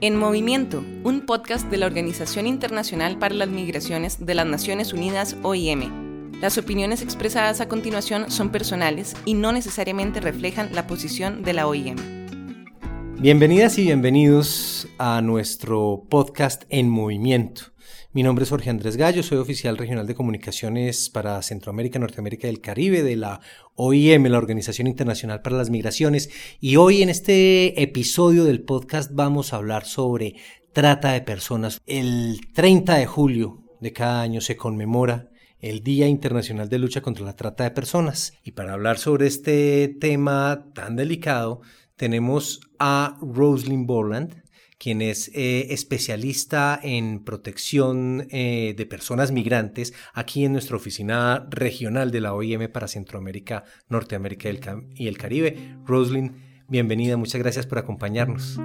En Movimiento, un podcast de la Organización Internacional para las Migraciones de las Naciones Unidas, OIM. Las opiniones expresadas a continuación son personales y no necesariamente reflejan la posición de la OIM. Bienvenidas y bienvenidos a nuestro podcast En Movimiento. Mi nombre es Jorge Andrés Gallo, soy oficial regional de comunicaciones para Centroamérica, Norteamérica y el Caribe de la OIM, la Organización Internacional para las Migraciones, y hoy en este episodio del podcast vamos a hablar sobre trata de personas. El 30 de julio de cada año se conmemora el Día Internacional de Lucha contra la Trata de Personas. Y para hablar sobre este tema tan delicado, tenemos a Rosalind Borland quien es eh, especialista en protección eh, de personas migrantes aquí en nuestra oficina regional de la OIM para Centroamérica, Norteamérica y el, Caribe. Roslyn, bienvenida, muchas gracias por acompañarnos.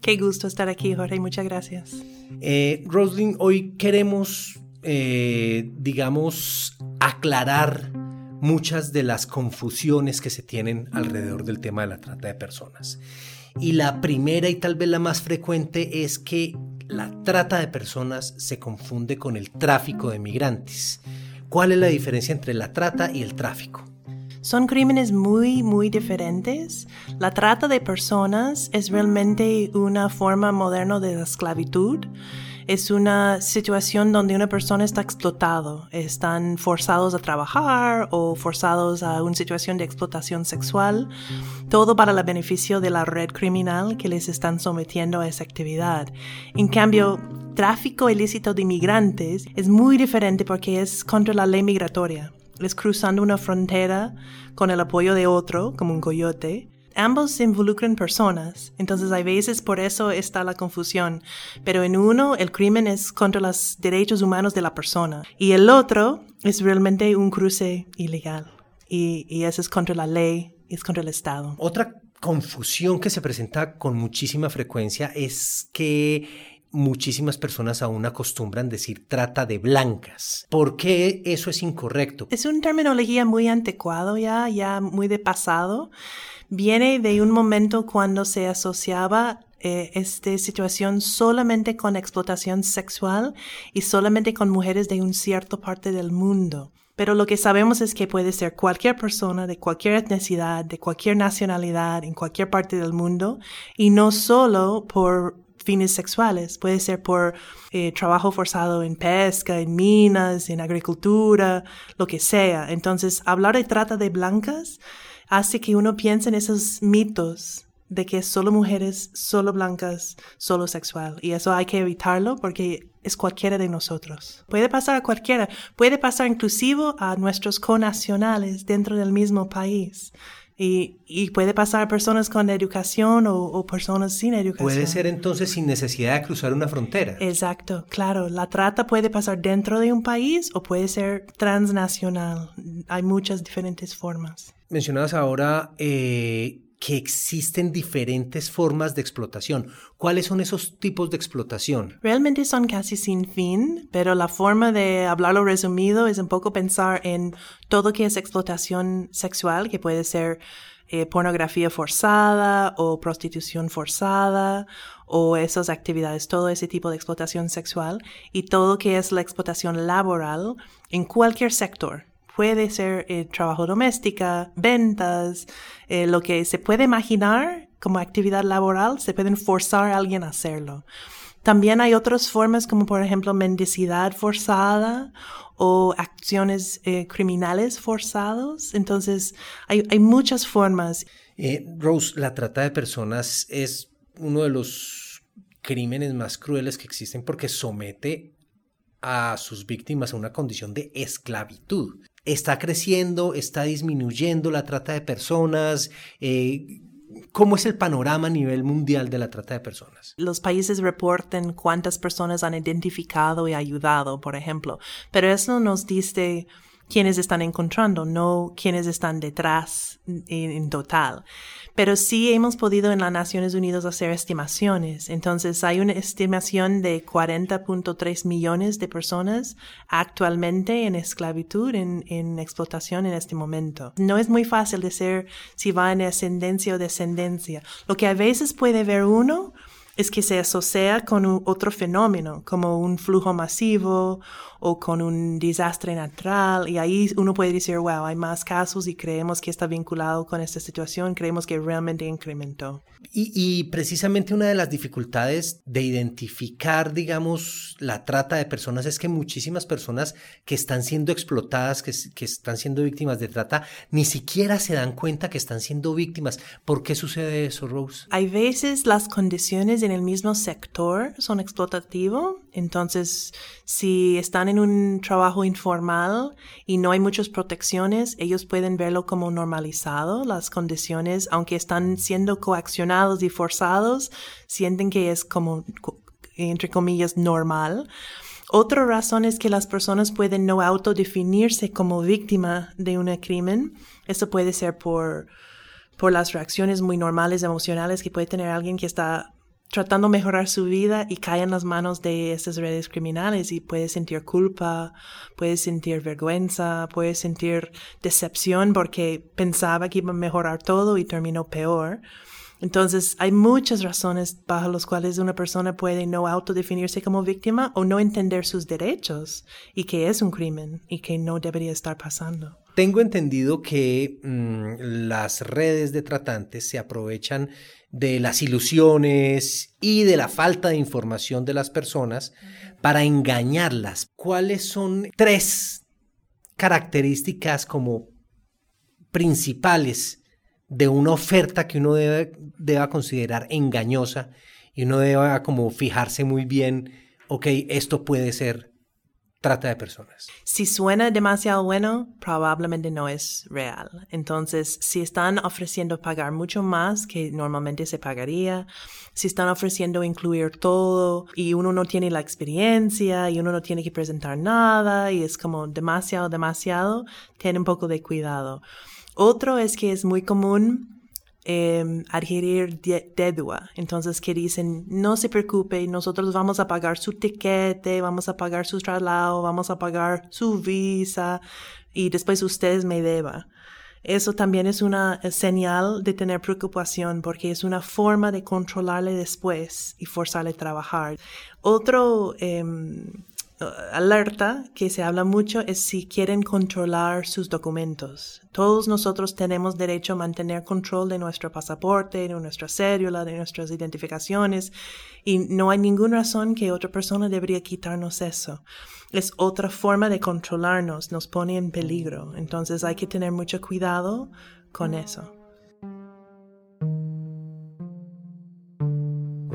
Qué gusto estar aquí, Jorge, muchas gracias. Eh, Roslyn, hoy queremos, eh, digamos, aclarar muchas de las confusiones que se tienen alrededor del tema de la trata de personas. Y la primera y tal vez la más frecuente es que la trata de personas se confunde con el tráfico de migrantes. ¿Cuál es la diferencia entre la trata y el tráfico? Son crímenes muy, muy diferentes. La trata de personas es realmente una forma moderna de la esclavitud es una situación donde una persona está explotado, están forzados a trabajar o forzados a una situación de explotación sexual, todo para el beneficio de la red criminal que les están sometiendo a esa actividad. En cambio, tráfico ilícito de inmigrantes es muy diferente porque es contra la ley migratoria. Es cruzando una frontera con el apoyo de otro, como un coyote, ambos involucran personas, entonces hay veces por eso está la confusión. Pero en uno el crimen es contra los derechos humanos de la persona y el otro es realmente un cruce ilegal y, y eso es contra la ley, es contra el Estado. Otra confusión que se presenta con muchísima frecuencia es que muchísimas personas aún acostumbran decir trata de blancas. ¿Por qué eso es incorrecto? Es una terminología muy anticuado ya, ya muy de pasado viene de un momento cuando se asociaba eh, esta situación solamente con explotación sexual y solamente con mujeres de un cierto parte del mundo. Pero lo que sabemos es que puede ser cualquier persona de cualquier etnicidad, de cualquier nacionalidad, en cualquier parte del mundo, y no solo por fines sexuales, puede ser por eh, trabajo forzado en pesca, en minas, en agricultura, lo que sea. Entonces, hablar de trata de blancas hace que uno piense en esos mitos de que solo mujeres, solo blancas, solo sexual. Y eso hay que evitarlo porque es cualquiera de nosotros. Puede pasar a cualquiera, puede pasar inclusive a nuestros conacionales dentro del mismo país. Y, y, puede pasar a personas con educación o, o, personas sin educación. Puede ser entonces sin necesidad de cruzar una frontera. Exacto, claro. La trata puede pasar dentro de un país o puede ser transnacional. Hay muchas diferentes formas. Mencionabas ahora eh, que existen diferentes formas de explotación. ¿Cuáles son esos tipos de explotación? Realmente son casi sin fin, pero la forma de hablarlo resumido es un poco pensar en todo que es explotación sexual, que puede ser eh, pornografía forzada o prostitución forzada o esas actividades, todo ese tipo de explotación sexual y todo que es la explotación laboral en cualquier sector puede ser eh, trabajo doméstica, ventas, eh, lo que se puede imaginar como actividad laboral, se pueden forzar a alguien a hacerlo. También hay otras formas como por ejemplo mendicidad forzada o acciones eh, criminales forzados. Entonces hay, hay muchas formas. Rose, la trata de personas es uno de los crímenes más crueles que existen porque somete a sus víctimas a una condición de esclavitud está creciendo, está disminuyendo la trata de personas. Eh, ¿Cómo es el panorama a nivel mundial de la trata de personas? Los países reportan cuántas personas han identificado y ayudado, por ejemplo, pero eso nos dice quienes están encontrando, no quienes están detrás en, total. Pero sí hemos podido en las Naciones Unidas hacer estimaciones. Entonces hay una estimación de 40.3 millones de personas actualmente en esclavitud, en, en, explotación en este momento. No es muy fácil decir si va en ascendencia o descendencia. Lo que a veces puede ver uno es que se asocia con otro fenómeno, como un flujo masivo o con un desastre natural. Y ahí uno puede decir, wow, hay más casos y creemos que está vinculado con esta situación, creemos que realmente incrementó. Y, precisamente una de las dificultades de identificar, digamos, la trata de personas es que muchísimas personas que están siendo explotadas, que, que están siendo víctimas de trata, ni siquiera se dan cuenta que están siendo víctimas. ¿Por qué sucede eso, Rose? Hay veces las condiciones en el mismo sector son explotativos, entonces si están en un trabajo informal y no hay muchas protecciones, ellos pueden verlo como normalizado, las condiciones, aunque están siendo coaccionados y forzados sienten que es como, entre comillas, normal. Otra razón es que las personas pueden no autodefinirse como víctima de un crimen. Eso puede ser por, por las reacciones muy normales emocionales que puede tener alguien que está tratando de mejorar su vida y cae en las manos de estas redes criminales y puede sentir culpa, puede sentir vergüenza, puede sentir decepción porque pensaba que iba a mejorar todo y terminó peor. Entonces, hay muchas razones bajo las cuales una persona puede no autodefinirse como víctima o no entender sus derechos y que es un crimen y que no debería estar pasando. Tengo entendido que mm, las redes de tratantes se aprovechan de las ilusiones y de la falta de información de las personas para engañarlas. ¿Cuáles son tres características como principales de una oferta que uno debe, deba considerar engañosa y uno deba como fijarse muy bien, ok, esto puede ser trata de personas. Si suena demasiado bueno, probablemente no es real. Entonces, si están ofreciendo pagar mucho más que normalmente se pagaría, si están ofreciendo incluir todo y uno no tiene la experiencia y uno no tiene que presentar nada y es como demasiado, demasiado, ten un poco de cuidado. Otro es que es muy común eh, adquirir deuda. Entonces, que dicen, no se preocupe, nosotros vamos a pagar su tiquete, vamos a pagar su traslado, vamos a pagar su visa y después ustedes me deba. Eso también es una señal de tener preocupación porque es una forma de controlarle después y forzarle a trabajar. Otro em, alerta que se habla mucho es si quieren controlar sus documentos. Todos nosotros tenemos derecho a mantener control de nuestro pasaporte, de nuestra cédula, de nuestras identificaciones y no hay ninguna razón que otra persona debería quitarnos eso. Es otra forma de controlarnos, nos pone en peligro. Entonces hay que tener mucho cuidado con eso.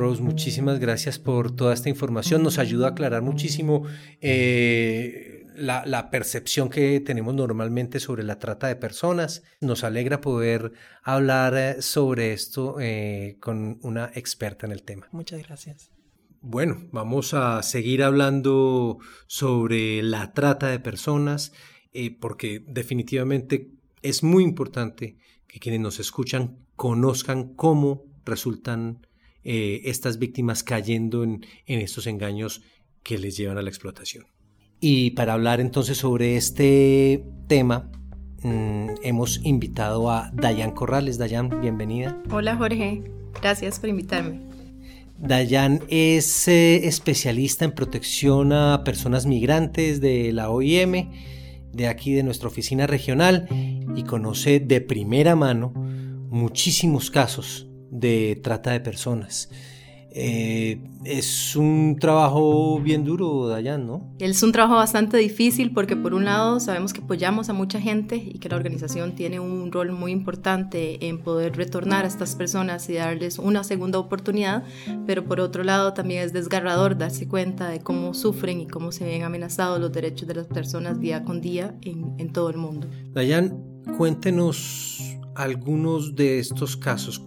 Rose, muchísimas gracias por toda esta información. Nos ayuda a aclarar muchísimo eh, la, percepción que tenemos normalmente sobre la trata de personas. Nos alegra poder hablar eh, sobre esto eh, con una experta en el tema. Muchas gracias. Bueno, vamos a seguir hablando sobre la trata de personas porque definitivamente es muy importante que quienes nos escuchan conozcan cómo resultan eh, estas víctimas cayendo en, estos engaños que les llevan a la explotación. Y para hablar entonces sobre este tema, mm, hemos invitado a Dayan Corrales. Dayan, bienvenida. Hola Jorge, gracias por invitarme. Dayan es eh, especialista en protección a personas migrantes de la OIM, de aquí de nuestra oficina regional, y conoce de primera mano muchísimos casos de trata de personas. Eh, es un trabajo bien duro, Dayan, ¿no? Es un trabajo bastante difícil porque por un lado sabemos que apoyamos a mucha gente y que la organización tiene un rol muy importante en poder retornar a estas personas y darles una segunda oportunidad, pero por otro lado también es desgarrador darse cuenta de cómo sufren y cómo se ven amenazados los derechos de las personas día con día en, en todo el mundo. Dayan, cuéntenos algunos de estos casos.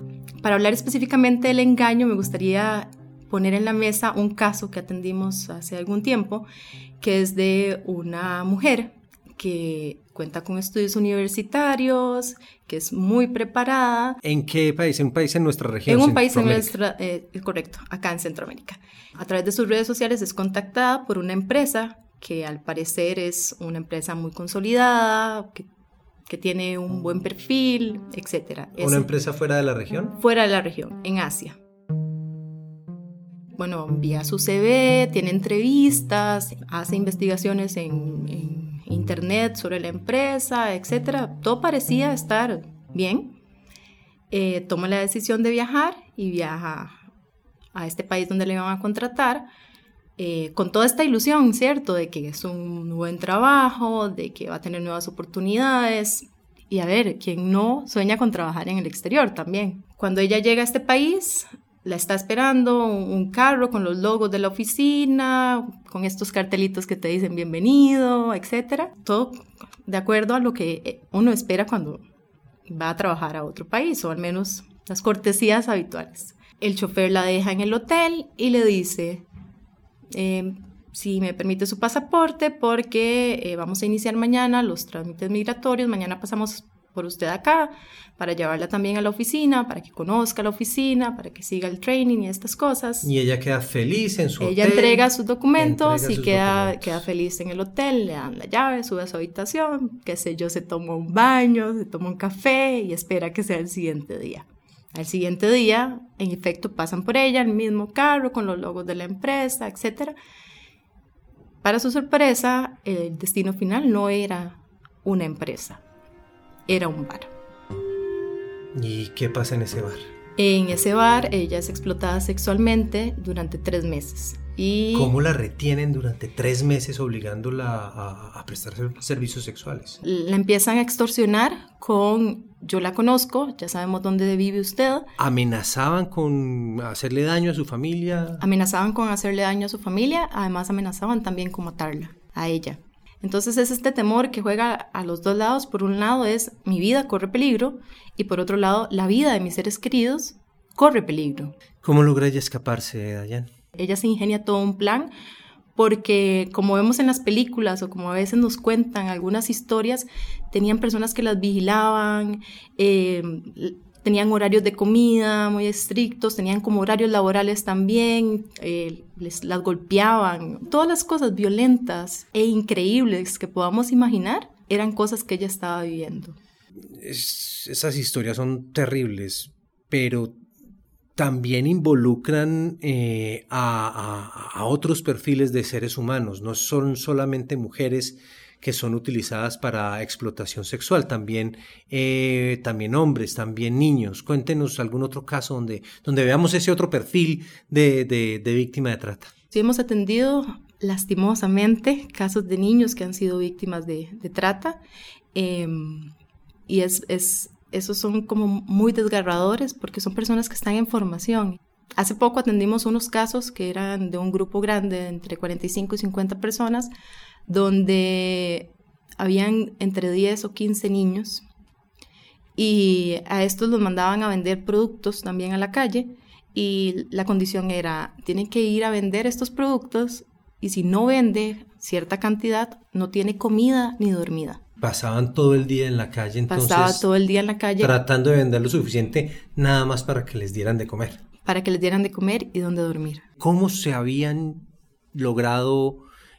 Para hablar específicamente del engaño, me gustaría poner en la mesa un caso que atendimos hace algún tiempo, que es de una mujer que cuenta con estudios universitarios, que es muy preparada. ¿En qué país? ¿En un país en nuestra región? En un país en nuestra, eh, correcto, acá en Centroamérica. A través de sus redes sociales es contactada por una empresa que al parecer es una empresa muy consolidada, que, que tiene un buen perfil, etc. ¿Una empresa fuera de la región? Fuera de la región, en Asia bueno, envía su CV, tiene entrevistas, hace investigaciones en, internet sobre la empresa, etc. Todo parecía estar bien. Eh, toma la decisión de viajar y viaja a este país donde le van a contratar. Eh, con toda esta ilusión, ¿cierto? De que es un buen trabajo, de que va a tener nuevas oportunidades. Y a ver, ¿quién no sueña con trabajar en el exterior también? Cuando ella llega a este país, la está esperando un carro con los logos de la oficina, con estos cartelitos que te dicen bienvenido, etcétera. Todo de acuerdo a lo que eh, uno espera cuando va a trabajar a otro país, o al menos las cortesías habituales. El chofer la deja en el hotel y le dice, eh, si me permite su pasaporte, porque eh, vamos a iniciar mañana los trámites migratorios, mañana pasamos por usted acá, para llevarla también a la oficina, para que conozca la oficina, para que siga el training y estas cosas. Y ella queda feliz en su ella hotel. entrega sus documentos y queda, queda feliz en el hotel, le dan la llave, sube a su habitación, qué sé yo, se toma un baño, se toma un café y espera que sea el siguiente día. Al siguiente día, en efecto, pasan por ella el mismo carro con los logos de la empresa, etc. Para su sorpresa, el destino final no era una empresa, era un bar. ¿Y qué pasa en ese bar? En ese bar ella es explotada sexualmente durante tres meses. Y ¿Cómo la retienen durante tres meses obligándola a, prestar servicios sexuales? La empiezan a extorsionar con yo la conozco, ya sabemos dónde vive usted. ¿Amenazaban con hacerle daño a su familia? Amenazaban con hacerle daño a su familia, además amenazaban también con matarla, a ella. Entonces es este temor que juega a los dos lados. Por un lado es mi vida corre peligro y por otro lado la vida de mis seres queridos corre peligro. ¿Cómo logra ella escaparse, Dayan? Ella se ingenia todo un plan porque como vemos en las películas o como a veces nos cuentan algunas historias, tenían personas que las vigilaban, eh, tenían horarios de comida muy estrictos, tenían como horarios laborales también, eh, las golpeaban, todas las cosas violentas e increíbles que podamos imaginar eran cosas que ella estaba viviendo. esas historias son terribles, pero también involucran eh, a, otros perfiles de seres humanos, no son solamente mujeres que son utilizadas para explotación sexual, también, eh, también hombres, también niños. Cuéntenos algún otro caso donde, donde veamos ese otro perfil de, de, víctima de trata. Sí, hemos atendido lastimosamente casos de niños que han sido víctimas de, trata em, y es, es, esos son como muy desgarradores porque son personas que están en formación. Hace poco atendimos unos casos que eran de un grupo grande, entre 45 y 50 personas, donde habían entre 10 o 15 niños y a estos los mandaban a vender productos también a la calle y la condición era, tienen que ir a vender estos productos y si no vende cierta cantidad, no tiene comida ni dormida. Pasaban todo el día en la calle, entonces. Pasaba todo el día en la calle. Tratando de vender lo suficiente, nada más para que les dieran de comer. Para que les dieran de comer y donde dormir. ¿Cómo se habían logrado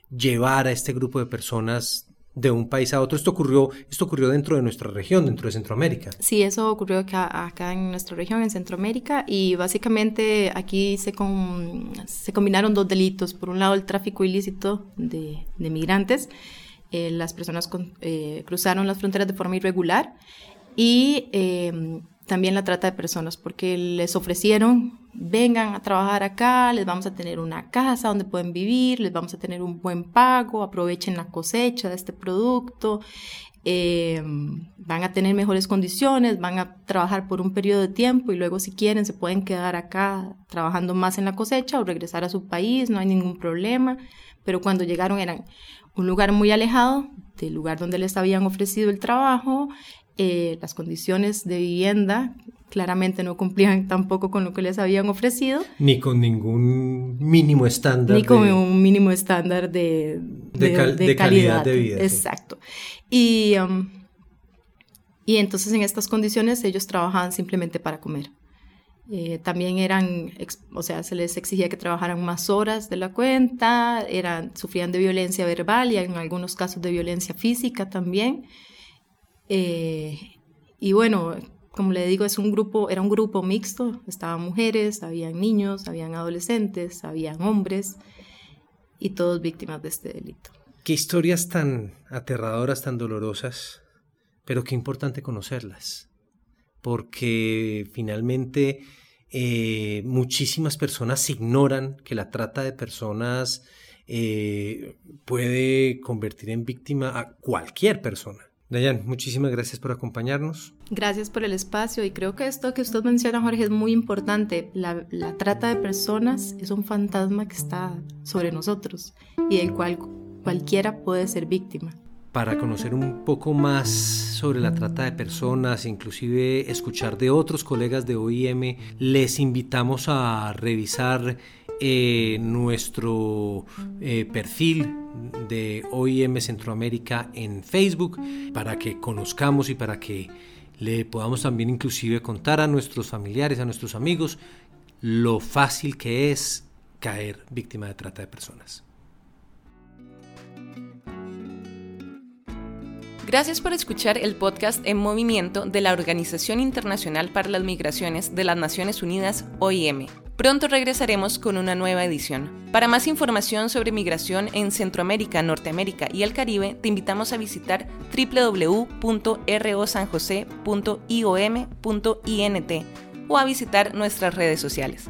llevar a este grupo de personas de un país a otro. Esto ocurrió, esto ocurrió dentro de nuestra región, dentro de Centroamérica. Sí, eso ocurrió acá, acá en nuestra región, en Centroamérica, y básicamente aquí se, se combinaron dos delitos. Por un lado, el tráfico ilícito de, migrantes. Eh, las personas eh, cruzaron las fronteras de forma irregular y eh, también la trata de personas, porque les ofrecieron, vengan a trabajar acá, les vamos a tener una casa donde pueden vivir, les vamos a tener un buen pago, aprovechen la cosecha de este producto, eh, van a tener mejores condiciones, van a trabajar por un periodo de tiempo y luego si quieren se pueden quedar acá trabajando más en la cosecha o regresar a su país, no hay ningún problema, pero cuando llegaron eran un lugar muy alejado del lugar donde les habían ofrecido el trabajo, eh, las condiciones de vivienda claramente no cumplían tampoco con lo que les habían ofrecido. Ni con ningún mínimo estándar. Ni con un mínimo estándar de, de, calidad, de vida. Exacto. Y, um, y entonces en estas condiciones ellos trabajaban simplemente para comer. Eh, también eran, o sea, se les exigía que trabajaran más horas de la cuenta, eran, sufrían de violencia verbal y en algunos casos de violencia física también. Eh, y bueno, como le digo, es un grupo, era un grupo mixto, estaban mujeres, habían niños, habían adolescentes, habían hombres y todos víctimas de este delito. Qué historias tan aterradoras, tan dolorosas, pero qué importante conocerlas, porque finalmente eh, muchísimas personas ignoran que la trata de personas eh, puede convertir en víctima a cualquier persona. Dayan, muchísimas gracias por acompañarnos. Gracias por el espacio y creo que esto que usted menciona, Jorge, es muy importante. La, la, trata de personas es un fantasma que está sobre nosotros y del cual cualquiera puede ser víctima. Para conocer un poco más sobre la trata de personas, inclusive escuchar de otros colegas de OIM, les invitamos a revisar eh, nuestro eh, perfil de OIM Centroamérica en Facebook para que conozcamos y para que le podamos también inclusive contar a nuestros familiares, a nuestros amigos, lo fácil que es caer víctima de trata de personas. Gracias por escuchar el podcast En Movimiento de la Organización Internacional para las Migraciones de las Naciones Unidas, OIM. Pronto regresaremos con una nueva edición. Para más información sobre migración en Centroamérica, Norteamérica y el Caribe, te invitamos a visitar www.rosanjose.iom.int o a visitar nuestras redes sociales.